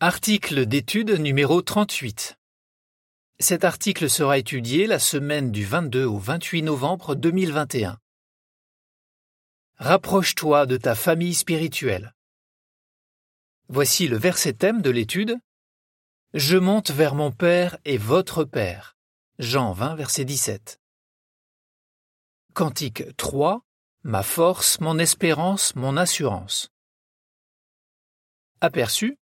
Article d'étude numéro 38. Cet article sera étudié la semaine du 22 au 28 novembre 2021. Rapproche-toi de ta famille spirituelle. Voici le verset thème de l'étude. Je monte vers mon Père et votre Père. Jean 20, verset 17. Cantique 3. Ma force, mon espérance, mon assurance. Aperçu.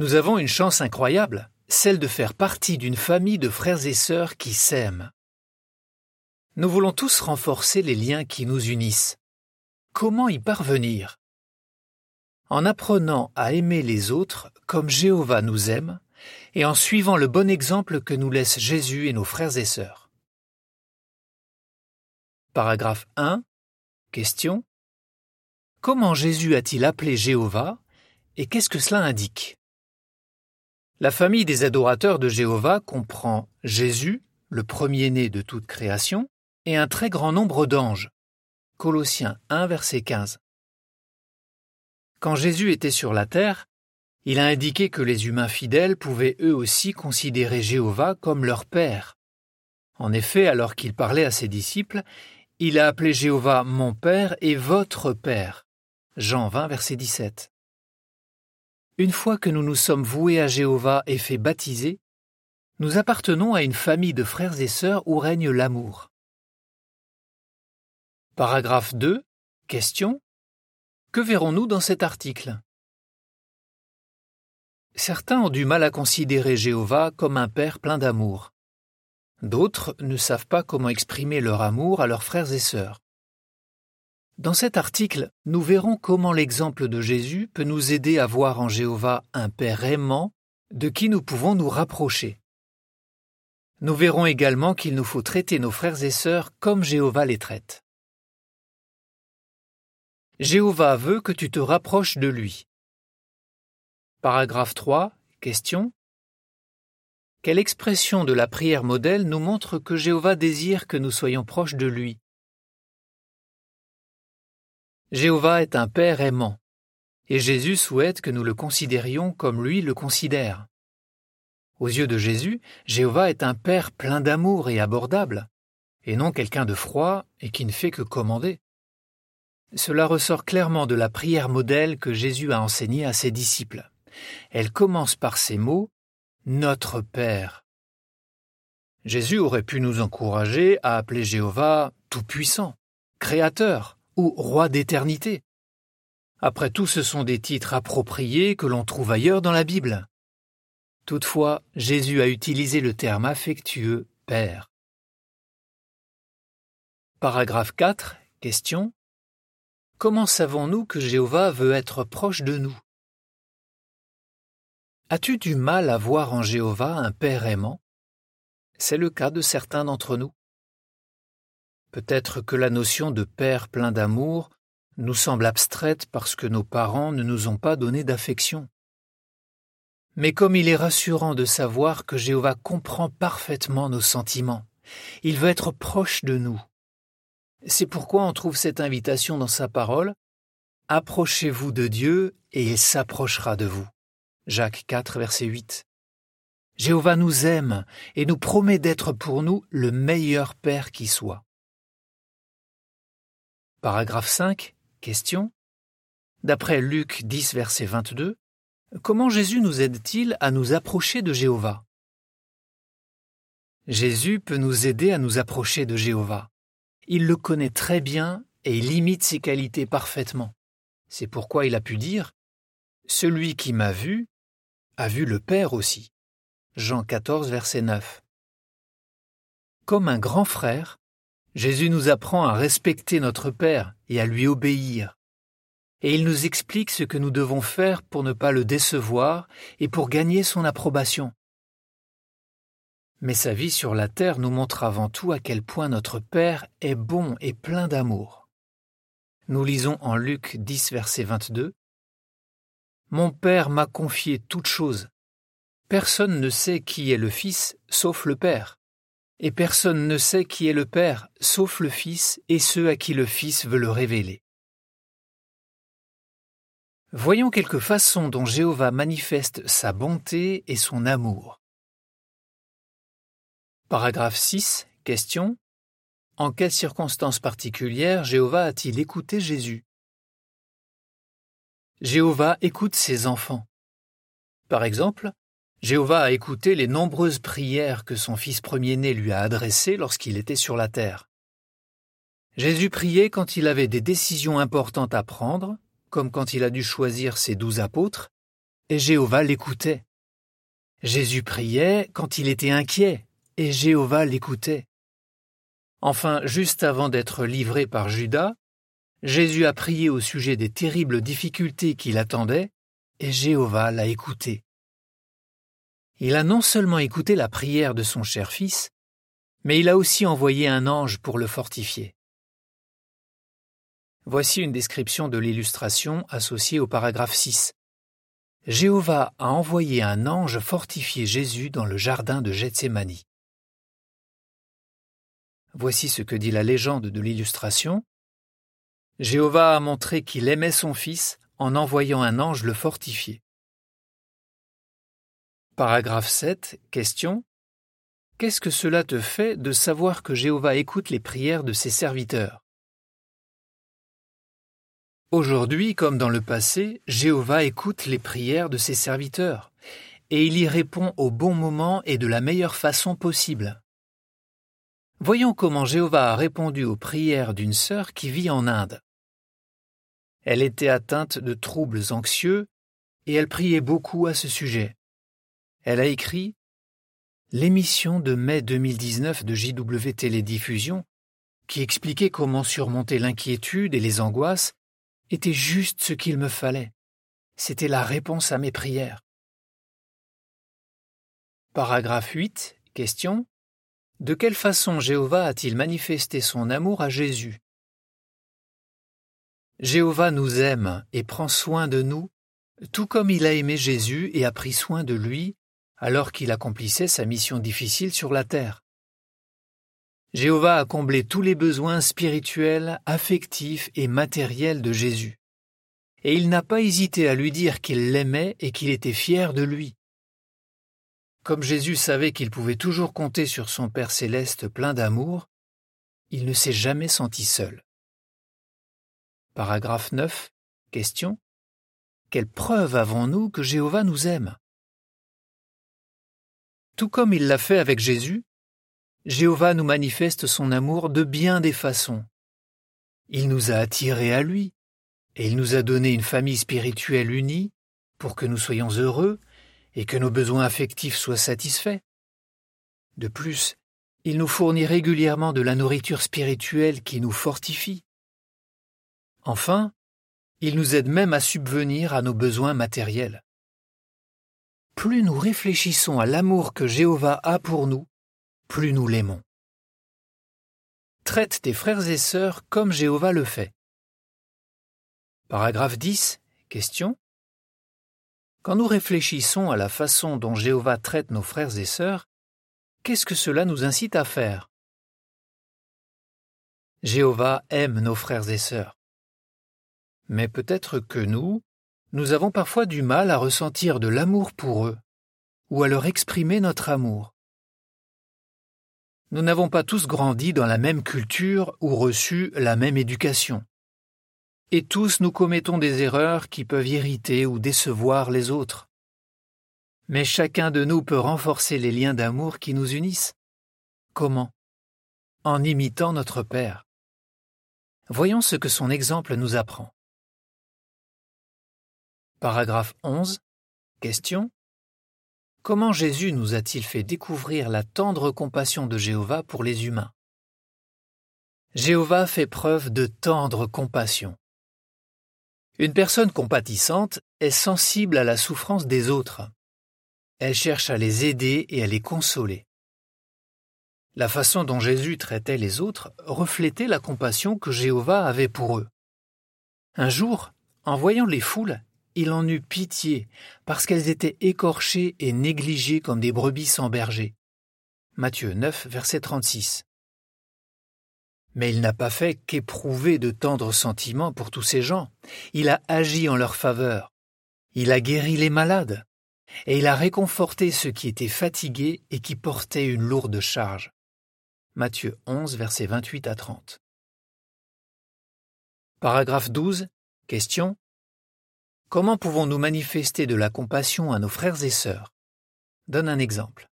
Nous avons une chance incroyable, celle de faire partie d'une famille de frères et sœurs qui s'aiment. Nous voulons tous renforcer les liens qui nous unissent. Comment y parvenir? En apprenant à aimer les autres comme Jéhovah nous aime, et en suivant le bon exemple que nous laissent Jésus et nos frères et sœurs. Paragraphe 1. Question. Comment Jésus a-t-il appelé Jéhovah et qu'est-ce que cela indique? La famille des adorateurs de Jéhovah comprend Jésus, le premier-né de toute création, et un très grand nombre d'anges. Colossiens 1 verset 15. Quand Jésus était sur la terre, il a indiqué que les humains fidèles pouvaient eux aussi considérer Jéhovah comme leur Père. En effet, alors qu'il parlait à ses disciples, il a appelé Jéhovah mon Père et votre Père. Jean 20, verset 17. Une fois que nous nous sommes voués à Jéhovah et fait baptiser, nous appartenons à une famille de frères et sœurs où règne l'amour. Paragraphe 2. Question. Que verrons-nous dans cet article? Certains ont du mal à considérer Jéhovah comme un Père plein d'amour. D'autres ne savent pas comment exprimer leur amour à leurs frères et sœurs. Dans cet article, nous verrons comment l'exemple de Jésus peut nous aider à voir en Jéhovah un Père aimant de qui nous pouvons nous rapprocher. Nous verrons également qu'il nous faut traiter nos frères et sœurs comme Jéhovah les traite. Jéhovah veut que tu te rapproches de lui. Paragraphe 3. Question. Quelle expression de la prière modèle nous montre que Jéhovah désire que nous soyons proches de lui? Jéhovah est un Père aimant, et Jésus souhaite que nous le considérions comme lui le considère. Aux yeux de Jésus, Jéhovah est un Père plein d'amour et abordable, et non quelqu'un de froid et qui ne fait que commander. Cela ressort clairement de la prière modèle que Jésus a enseignée à ses disciples. Elle commence par ces mots notre Père. Jésus aurait pu nous encourager à appeler Jéhovah Tout-Puissant, Créateur Roi d'éternité. Après tout, ce sont des titres appropriés que l'on trouve ailleurs dans la Bible. Toutefois, Jésus a utilisé le terme affectueux Père. Paragraphe 4. Question. Comment savons-nous que Jéhovah veut être proche de nous? As-tu du mal à voir en Jéhovah un Père aimant? C'est le cas de certains d'entre nous. Peut-être que la notion de Père plein d'amour nous semble abstraite parce que nos parents ne nous ont pas donné d'affection. Mais comme il est rassurant de savoir que Jéhovah comprend parfaitement nos sentiments, il veut être proche de nous. C'est pourquoi on trouve cette invitation dans sa parole Approchez-vous de Dieu et il s'approchera de vous. Jacques 4, verset 8. Jéhovah nous aime et nous promet d'être pour nous le meilleur Père qui soit. Paragraphe 5. Question. D'après Luc 10, verset 22, comment Jésus nous aide-t-il à nous approcher de Jéhovah? Jésus peut nous aider à nous approcher de Jéhovah. Il le connaît très bien et il imite ses qualités parfaitement. C'est pourquoi il a pu dire Celui qui m'a vu a vu le Père aussi. Jean 14, verset 9. Comme un grand frère, Jésus nous apprend à respecter notre Père et à lui obéir. Et il nous explique ce que nous devons faire pour ne pas le décevoir et pour gagner son approbation. Mais sa vie sur la terre nous montre avant tout à quel point notre Père est bon et plein d'amour. Nous lisons en Luc 10, verset 22. Mon Père m'a confié toute chose. Personne ne sait qui est le Fils sauf le Père, et personne ne sait qui est le Père sauf le Fils et ceux à qui le Fils veut le révéler. Voyons quelques façons dont Jéhovah manifeste sa bonté et son amour. Paragraphe 6. Question. En quelles circonstances particulières Jéhovah a-t-il écouté Jésus? Jéhovah écoute ses enfants. Par exemple, Jéhovah a écouté les nombreuses prières que son fils premier-né lui a adressées lorsqu'il était sur la terre. Jésus priait quand il avait des décisions importantes à prendre comme quand il a dû choisir ses douze apôtres, et Jéhovah l'écoutait. Jésus priait quand il était inquiet, et Jéhovah l'écoutait. Enfin, juste avant d'être livré par Judas, Jésus a prié au sujet des terribles difficultés qui l'attendaient, et Jéhovah l'a écouté. Il a non seulement écouté la prière de son cher fils, mais il a aussi envoyé un ange pour le fortifier. Voici une description de l'illustration associée au paragraphe 6. Jéhovah a envoyé un ange fortifier Jésus dans le jardin de Gethsémani. Voici ce que dit la légende de l'illustration. Jéhovah a montré qu'il aimait son fils en envoyant un ange le fortifier. Paragraphe 7. Question. Qu'est-ce que cela te fait de savoir que Jéhovah écoute les prières de ses serviteurs? Aujourd'hui, comme dans le passé, Jéhovah écoute les prières de ses serviteurs, et il y répond au bon moment et de la meilleure façon possible. Voyons comment Jéhovah a répondu aux prières d'une sœur qui vit en Inde. Elle était atteinte de troubles anxieux, et elle priait beaucoup à ce sujet. Elle a écrit L'émission de mai 2019 de JW Télédiffusion, qui expliquait comment surmonter l'inquiétude et les angoisses, était juste ce qu'il me fallait. C'était la réponse à mes prières. Paragraphe 8. Question. De quelle façon Jéhovah a-t-il manifesté son amour à Jésus? Jéhovah nous aime et prend soin de nous, tout comme il a aimé Jésus et a pris soin de lui alors qu'il accomplissait sa mission difficile sur la terre. Jéhovah a comblé tous les besoins spirituels, affectifs et matériels de Jésus. Et il n'a pas hésité à lui dire qu'il l'aimait et qu'il était fier de lui. Comme Jésus savait qu'il pouvait toujours compter sur son Père céleste plein d'amour, il ne s'est jamais senti seul. Paragraphe 9. Question. Quelle preuve avons-nous que Jéhovah nous aime? Tout comme il l'a fait avec Jésus, Jéhovah nous manifeste son amour de bien des façons. Il nous a attirés à lui, et il nous a donné une famille spirituelle unie pour que nous soyons heureux et que nos besoins affectifs soient satisfaits. De plus, il nous fournit régulièrement de la nourriture spirituelle qui nous fortifie. Enfin, il nous aide même à subvenir à nos besoins matériels. Plus nous réfléchissons à l'amour que Jéhovah a pour nous, plus nous l'aimons. Traite tes frères et sœurs comme Jéhovah le fait. Paragraphe 10. Question. Quand nous réfléchissons à la façon dont Jéhovah traite nos frères et sœurs, qu'est-ce que cela nous incite à faire? Jéhovah aime nos frères et sœurs. Mais peut-être que nous, nous avons parfois du mal à ressentir de l'amour pour eux, ou à leur exprimer notre amour. Nous n'avons pas tous grandi dans la même culture ou reçu la même éducation. Et tous nous commettons des erreurs qui peuvent irriter ou décevoir les autres. Mais chacun de nous peut renforcer les liens d'amour qui nous unissent. Comment? En imitant notre Père. Voyons ce que son exemple nous apprend. Paragraphe 11. Question. Comment Jésus nous a-t-il fait découvrir la tendre compassion de Jéhovah pour les humains? Jéhovah fait preuve de tendre compassion. Une personne compatissante est sensible à la souffrance des autres. Elle cherche à les aider et à les consoler. La façon dont Jésus traitait les autres reflétait la compassion que Jéhovah avait pour eux. Un jour, en voyant les foules, il en eut pitié, parce qu'elles étaient écorchées et négligées comme des brebis sans berger. Matthieu 9, verset 36. Mais il n'a pas fait qu'éprouver de tendres sentiments pour tous ces gens. Il a agi en leur faveur. Il a guéri les malades. Et il a réconforté ceux qui étaient fatigués et qui portaient une lourde charge. Matthieu 11, versets 28 à 30. Paragraphe 12. Question. Comment pouvons-nous manifester de la compassion à nos frères et sœurs? Donne un exemple.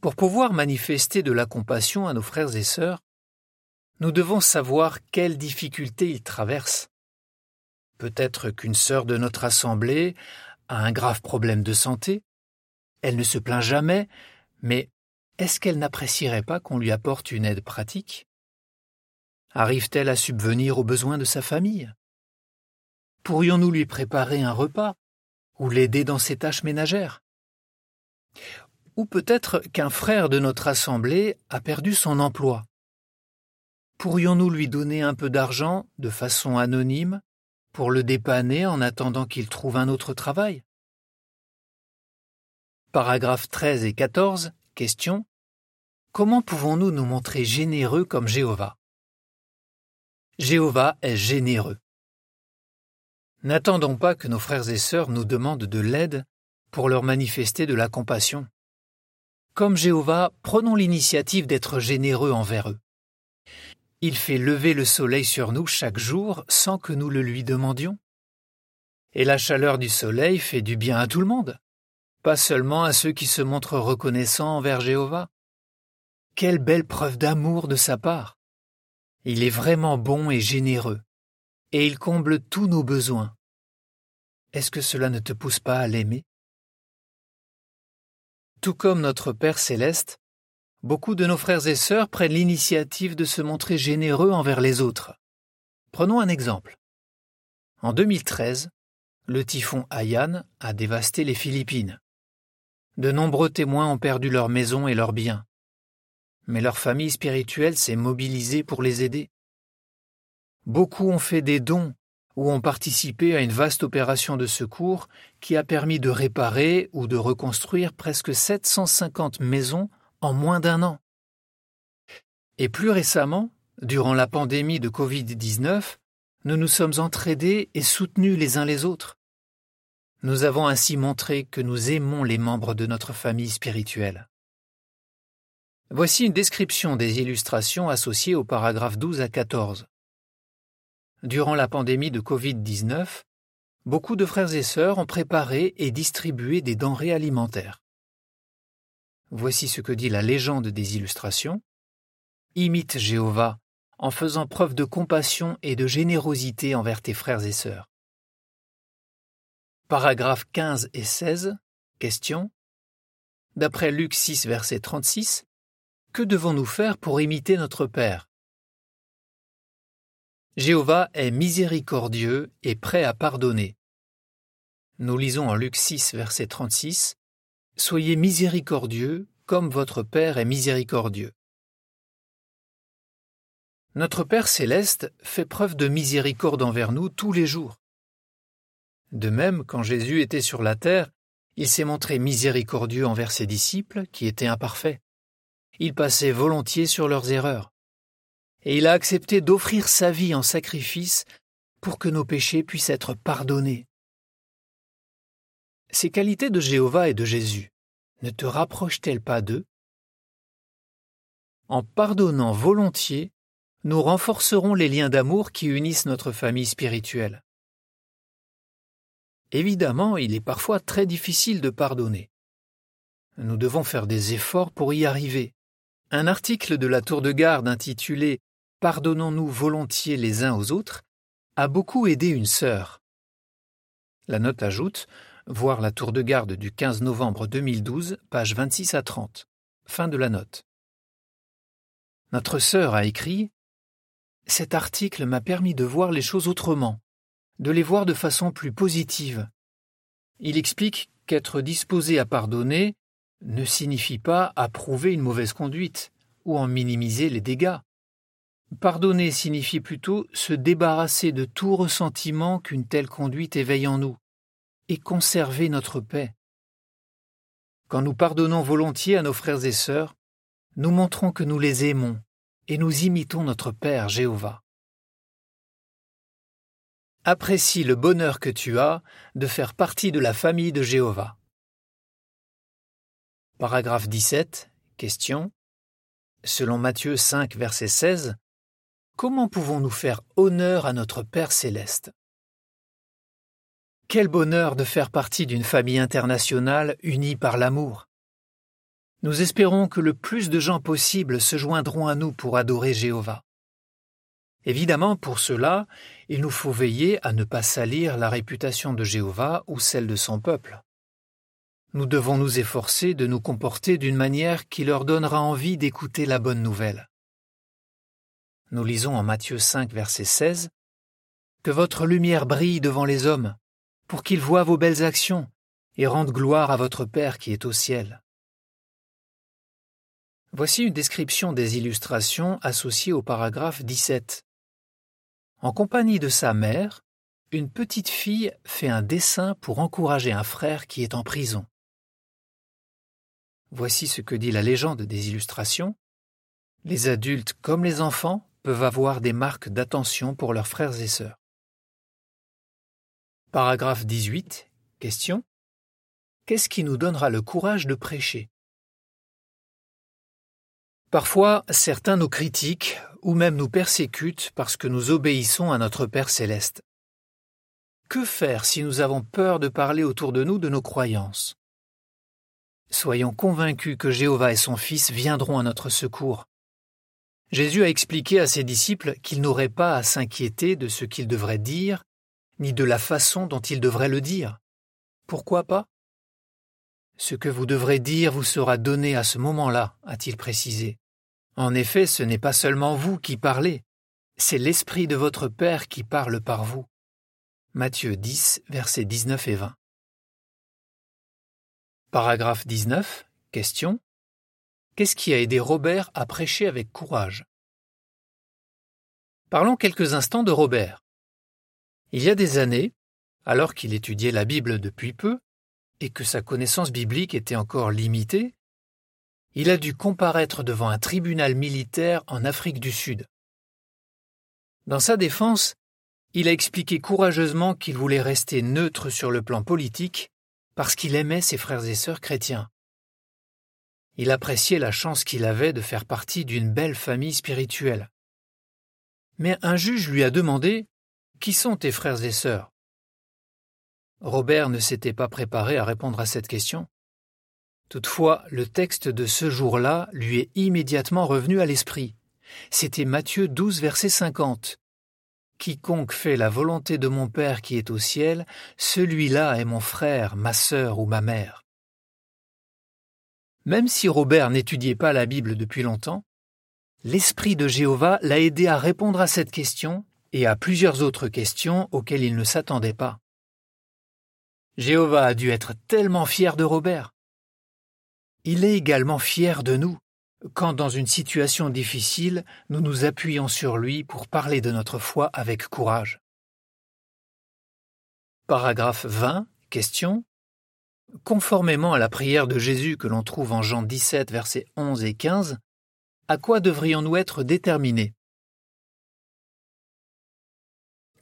Pour pouvoir manifester de la compassion à nos frères et sœurs, nous devons savoir quelles difficultés ils traversent. Peut-être qu'une sœur de notre assemblée a un grave problème de santé. Elle ne se plaint jamais, mais est-ce qu'elle n'apprécierait pas qu'on lui apporte une aide pratique? Arrive-t-elle à subvenir aux besoins de sa famille? Pourrions-nous lui préparer un repas ou l'aider dans ses tâches ménagères? Ou peut-être qu'un frère de notre assemblée a perdu son emploi? Pourrions-nous lui donner un peu d'argent de façon anonyme pour le dépanner en attendant qu'il trouve un autre travail? Paragraphes 13 et 14. Question. Comment pouvons-nous nous montrer généreux comme Jéhovah? Jéhovah est généreux. N'attendons pas que nos frères et sœurs nous demandent de l'aide pour leur manifester de la compassion. Comme Jéhovah, prenons l'initiative d'être généreux envers eux. Il fait lever le soleil sur nous chaque jour sans que nous le lui demandions. Et la chaleur du soleil fait du bien à tout le monde, pas seulement à ceux qui se montrent reconnaissants envers Jéhovah. Quelle belle preuve d'amour de sa part. Il est vraiment bon et généreux, et il comble tous nos besoins. Est-ce que cela ne te pousse pas à l'aimer? Tout comme notre Père céleste, beaucoup de nos frères et sœurs prennent l'initiative de se montrer généreux envers les autres. Prenons un exemple. En 2013, le typhon Haiyan a dévasté les Philippines. De nombreux témoins ont perdu leurs maisons et leurs biens. Mais leur famille spirituelle s'est mobilisée pour les aider. Beaucoup ont fait des dons ou ont participé à une vaste opération de secours qui a permis de réparer ou de reconstruire presque 750 maisons en moins d'un an. Et plus récemment, durant la pandémie de Covid-19, nous nous sommes entraidés et soutenus les uns les autres. Nous avons ainsi montré que nous aimons les membres de notre famille spirituelle. Voici une description des illustrations associées aux paragraphes 12 à 14. Durant la pandémie de Covid-19, beaucoup de frères et sœurs ont préparé et distribué des denrées alimentaires. Voici ce que dit la légende des illustrations. Imite Jéhovah en faisant preuve de compassion et de générosité envers tes frères et sœurs. Paragraphes 15 et 16. Question. D'après Luc 6, verset 36, que devons-nous faire pour imiter notre Père? Jéhovah est miséricordieux et prêt à pardonner. Nous lisons en Luc 6, verset 36, Soyez miséricordieux comme votre Père est miséricordieux. Notre Père céleste fait preuve de miséricorde envers nous tous les jours. De même, quand Jésus était sur la terre, il s'est montré miséricordieux envers ses disciples qui étaient imparfaits. Il passait volontiers sur leurs erreurs et il a accepté d'offrir sa vie en sacrifice pour que nos péchés puissent être pardonnés. Ces qualités de Jéhovah et de Jésus ne te rapprochent-elles pas d'eux? En pardonnant volontiers, nous renforcerons les liens d'amour qui unissent notre famille spirituelle. Évidemment, il est parfois très difficile de pardonner. Nous devons faire des efforts pour y arriver. Un article de la Tour de Garde intitulé Pardonnons-nous volontiers les uns aux autres a beaucoup aidé une sœur. La note ajoute Voir la tour de garde du 15 novembre 2012, page 26 à 30. Fin de la note. Notre sœur a écrit Cet article m'a permis de voir les choses autrement, de les voir de façon plus positive. Il explique qu'être disposé à pardonner ne signifie pas approuver une mauvaise conduite ou en minimiser les dégâts. Pardonner signifie plutôt se débarrasser de tout ressentiment qu'une telle conduite éveille en nous, et conserver notre paix. Quand nous pardonnons volontiers à nos frères et sœurs, nous montrons que nous les aimons et nous imitons notre Père Jéhovah. Apprécie le bonheur que tu as de faire partie de la famille de Jéhovah. Paragraphe 17. Question. Selon Matthieu 5, verset 16, comment pouvons-nous faire honneur à notre Père céleste? Quel bonheur de faire partie d'une famille internationale unie par l'amour. Nous espérons que le plus de gens possible se joindront à nous pour adorer Jéhovah. Évidemment, pour cela, il nous faut veiller à ne pas salir la réputation de Jéhovah ou celle de son peuple. Nous devons nous efforcer de nous comporter d'une manière qui leur donnera envie d'écouter la bonne nouvelle. Nous lisons en Matthieu 5, verset 16, Que votre lumière brille devant les hommes, pour qu'ils voient vos belles actions et rendent gloire à votre Père qui est au ciel. Voici une description des illustrations associées au paragraphe 17. En compagnie de sa mère, une petite fille fait un dessin pour encourager un frère qui est en prison. Voici ce que dit la légende des illustrations. Les adultes comme les enfants peuvent avoir des marques d'attention pour leurs frères et sœurs. Paragraphe 18. Question. Qu'est-ce qui nous donnera le courage de prêcher? Parfois, certains nous critiquent ou même nous persécutent parce que nous obéissons à notre Père céleste. Que faire si nous avons peur de parler autour de nous de nos croyances? Soyons convaincus que Jéhovah et son Fils viendront à notre secours. Jésus a expliqué à ses disciples qu'ils n'auraient pas à s'inquiéter de ce qu'ils devraient dire, ni de la façon dont ils devraient le dire. Pourquoi pas? Ce que vous devrez dire vous sera donné à ce moment-là, a-t-il précisé. En effet, ce n'est pas seulement vous qui parlez, c'est l'Esprit de votre Père qui parle par vous. Matthieu 10, versets 19 et 20. Paragraphe 19. Question. Qu'est-ce qui a aidé Robert à prêcher avec courage? Parlons quelques instants de Robert. Il y a des années, alors qu'il étudiait la Bible depuis peu, et que sa connaissance biblique était encore limitée, il a dû comparaître devant un tribunal militaire en Afrique du Sud. Dans sa défense, il a expliqué courageusement qu'il voulait rester neutre sur le plan politique parce qu'il aimait ses frères et sœurs chrétiens. Il appréciait la chance qu'il avait de faire partie d'une belle famille spirituelle. Mais un juge lui a demandé Qui sont tes frères et sœurs? Robert ne s'était pas préparé à répondre à cette question. Toutefois, le texte de ce jour-là lui est immédiatement revenu à l'esprit. C'était Matthieu 12, verset 50. Quiconque fait la volonté de mon Père qui est au ciel, celui-là est mon frère, ma sœur ou ma mère. Même si Robert n'étudiait pas la Bible depuis longtemps, l'Esprit de Jéhovah l'a aidé à répondre à cette question et à plusieurs autres questions auxquelles il ne s'attendait pas. Jéhovah a dû être tellement fier de Robert. Il est également fier de nous quand dans une situation difficile, nous nous appuyons sur lui pour parler de notre foi avec courage. Paragraphe 20. Question. Conformément à la prière de Jésus que l'on trouve en Jean 17, versets 11 et 15, à quoi devrions-nous être déterminés?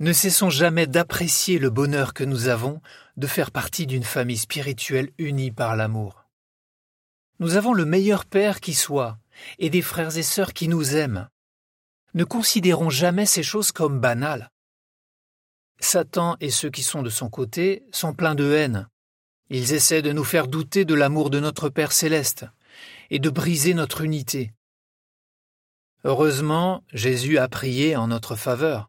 Ne cessons jamais d'apprécier le bonheur que nous avons de faire partie d'une famille spirituelle unie par l'amour. Nous avons le meilleur Père qui soit, et des frères et sœurs qui nous aiment. Ne considérons jamais ces choses comme banales. Satan et ceux qui sont de son côté sont pleins de haine. Ils essaient de nous faire douter de l'amour de notre Père céleste et de briser notre unité. Heureusement, Jésus a prié en notre faveur.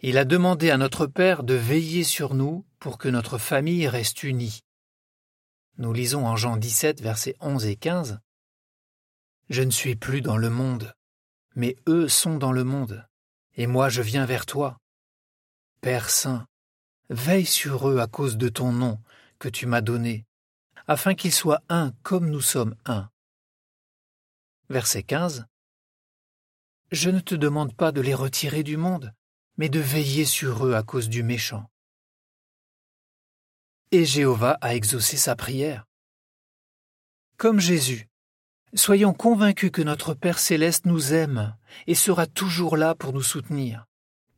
Il a demandé à notre Père de veiller sur nous pour que notre famille reste unie. Nous lisons en Jean 17, versets 11 et 15. Je ne suis plus dans le monde, mais eux sont dans le monde, et moi je viens vers toi. Père Saint, veille sur eux à cause de ton nom que tu m'as donné, afin qu'ils soient un comme nous sommes un. Verset 15. Je ne te demande pas de les retirer du monde, mais de veiller sur eux à cause du méchant. Et Jéhovah a exaucé sa prière. Comme Jésus, Soyons convaincus que notre Père céleste nous aime et sera toujours là pour nous soutenir.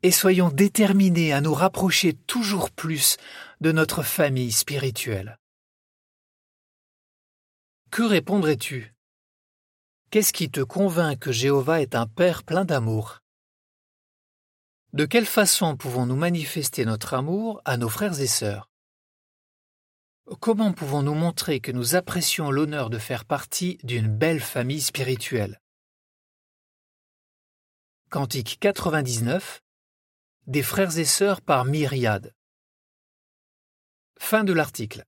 Et soyons déterminés à nous rapprocher toujours plus de notre famille spirituelle. Que répondrais-tu? Qu'est-ce qui te convainc que Jéhovah est un Père plein d'amour? De quelle façon pouvons-nous manifester notre amour à nos frères et sœurs? Comment pouvons-nous montrer que nous apprécions l'honneur de faire partie d'une belle famille spirituelle? Cantique 99 Des frères et sœurs par myriades. Fin de l'article.